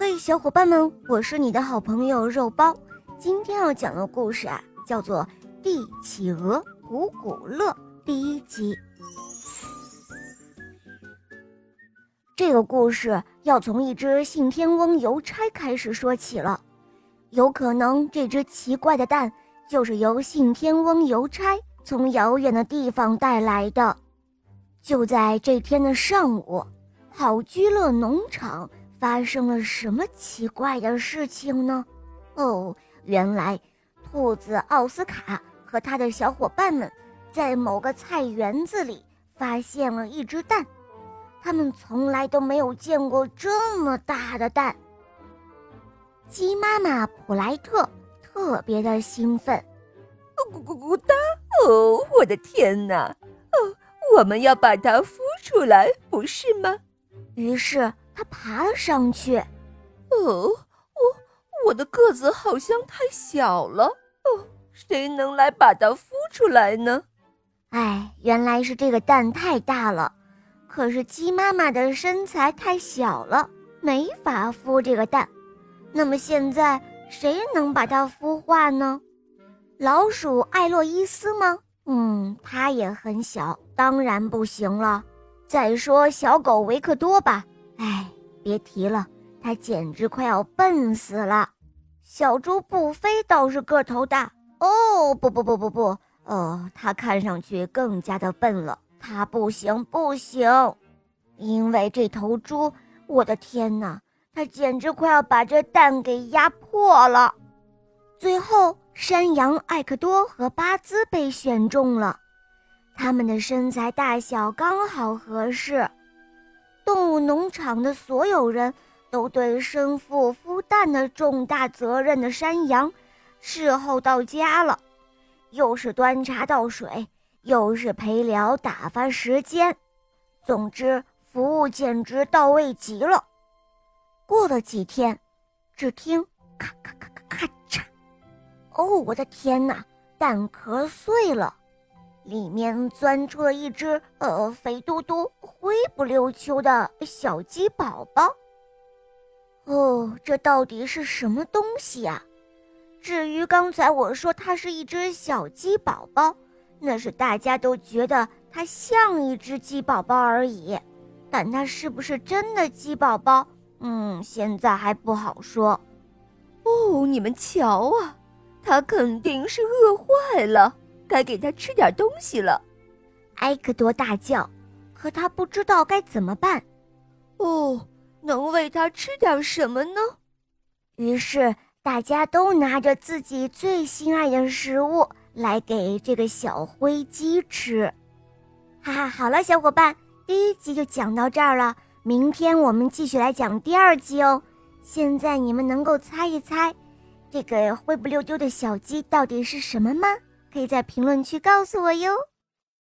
嘿，小伙伴们，我是你的好朋友肉包。今天要讲的故事啊，叫做《帝企鹅古古乐》第一集。这个故事要从一只信天翁邮差开始说起了。有可能这只奇怪的蛋就是由信天翁邮差从遥远的地方带来的。就在这天的上午，好居乐农场。发生了什么奇怪的事情呢？哦，原来兔子奥斯卡和他的小伙伴们在某个菜园子里发现了一只蛋，他们从来都没有见过这么大的蛋。鸡妈妈普莱特特别的兴奋，咕咕咕哒！哦，我的天哪！哦，我们要把它孵出来，不是吗？于是。他爬了上去，哦，我我的个子好像太小了，哦，谁能来把它孵出来呢？哎，原来是这个蛋太大了，可是鸡妈妈的身材太小了，没法孵这个蛋。那么现在谁能把它孵化呢？老鼠艾洛伊斯吗？嗯，它也很小，当然不行了。再说小狗维克多吧。哎，别提了，它简直快要笨死了。小猪布菲倒是个头大哦，不不不不不，哦，它看上去更加的笨了。它不行不行，因为这头猪，我的天哪，它简直快要把这蛋给压破了。最后，山羊艾克多和巴兹被选中了，他们的身材大小刚好合适。动物农场的所有人都对身负孵蛋的重大责任的山羊侍候到家了，又是端茶倒水，又是陪聊打发时间，总之服务简直到位极了。过了几天，只听咔咔咔咔咔嚓，哦，我的天哪，蛋壳碎了！里面钻出了一只呃肥嘟嘟、灰不溜秋的小鸡宝宝。哦，这到底是什么东西呀？至于刚才我说它是一只小鸡宝宝，那是大家都觉得它像一只鸡宝宝而已。但它是不是真的鸡宝宝？嗯，现在还不好说。哦，你们瞧啊，它肯定是饿坏了。该给他吃点东西了，埃克多大叫，可他不知道该怎么办。哦，能喂他吃点什么呢？于是大家都拿着自己最心爱的食物来给这个小灰鸡吃。哈哈，好了，小伙伴，第一集就讲到这儿了。明天我们继续来讲第二集哦。现在你们能够猜一猜，这个灰不溜丢的小鸡到底是什么吗？可以在评论区告诉我哟。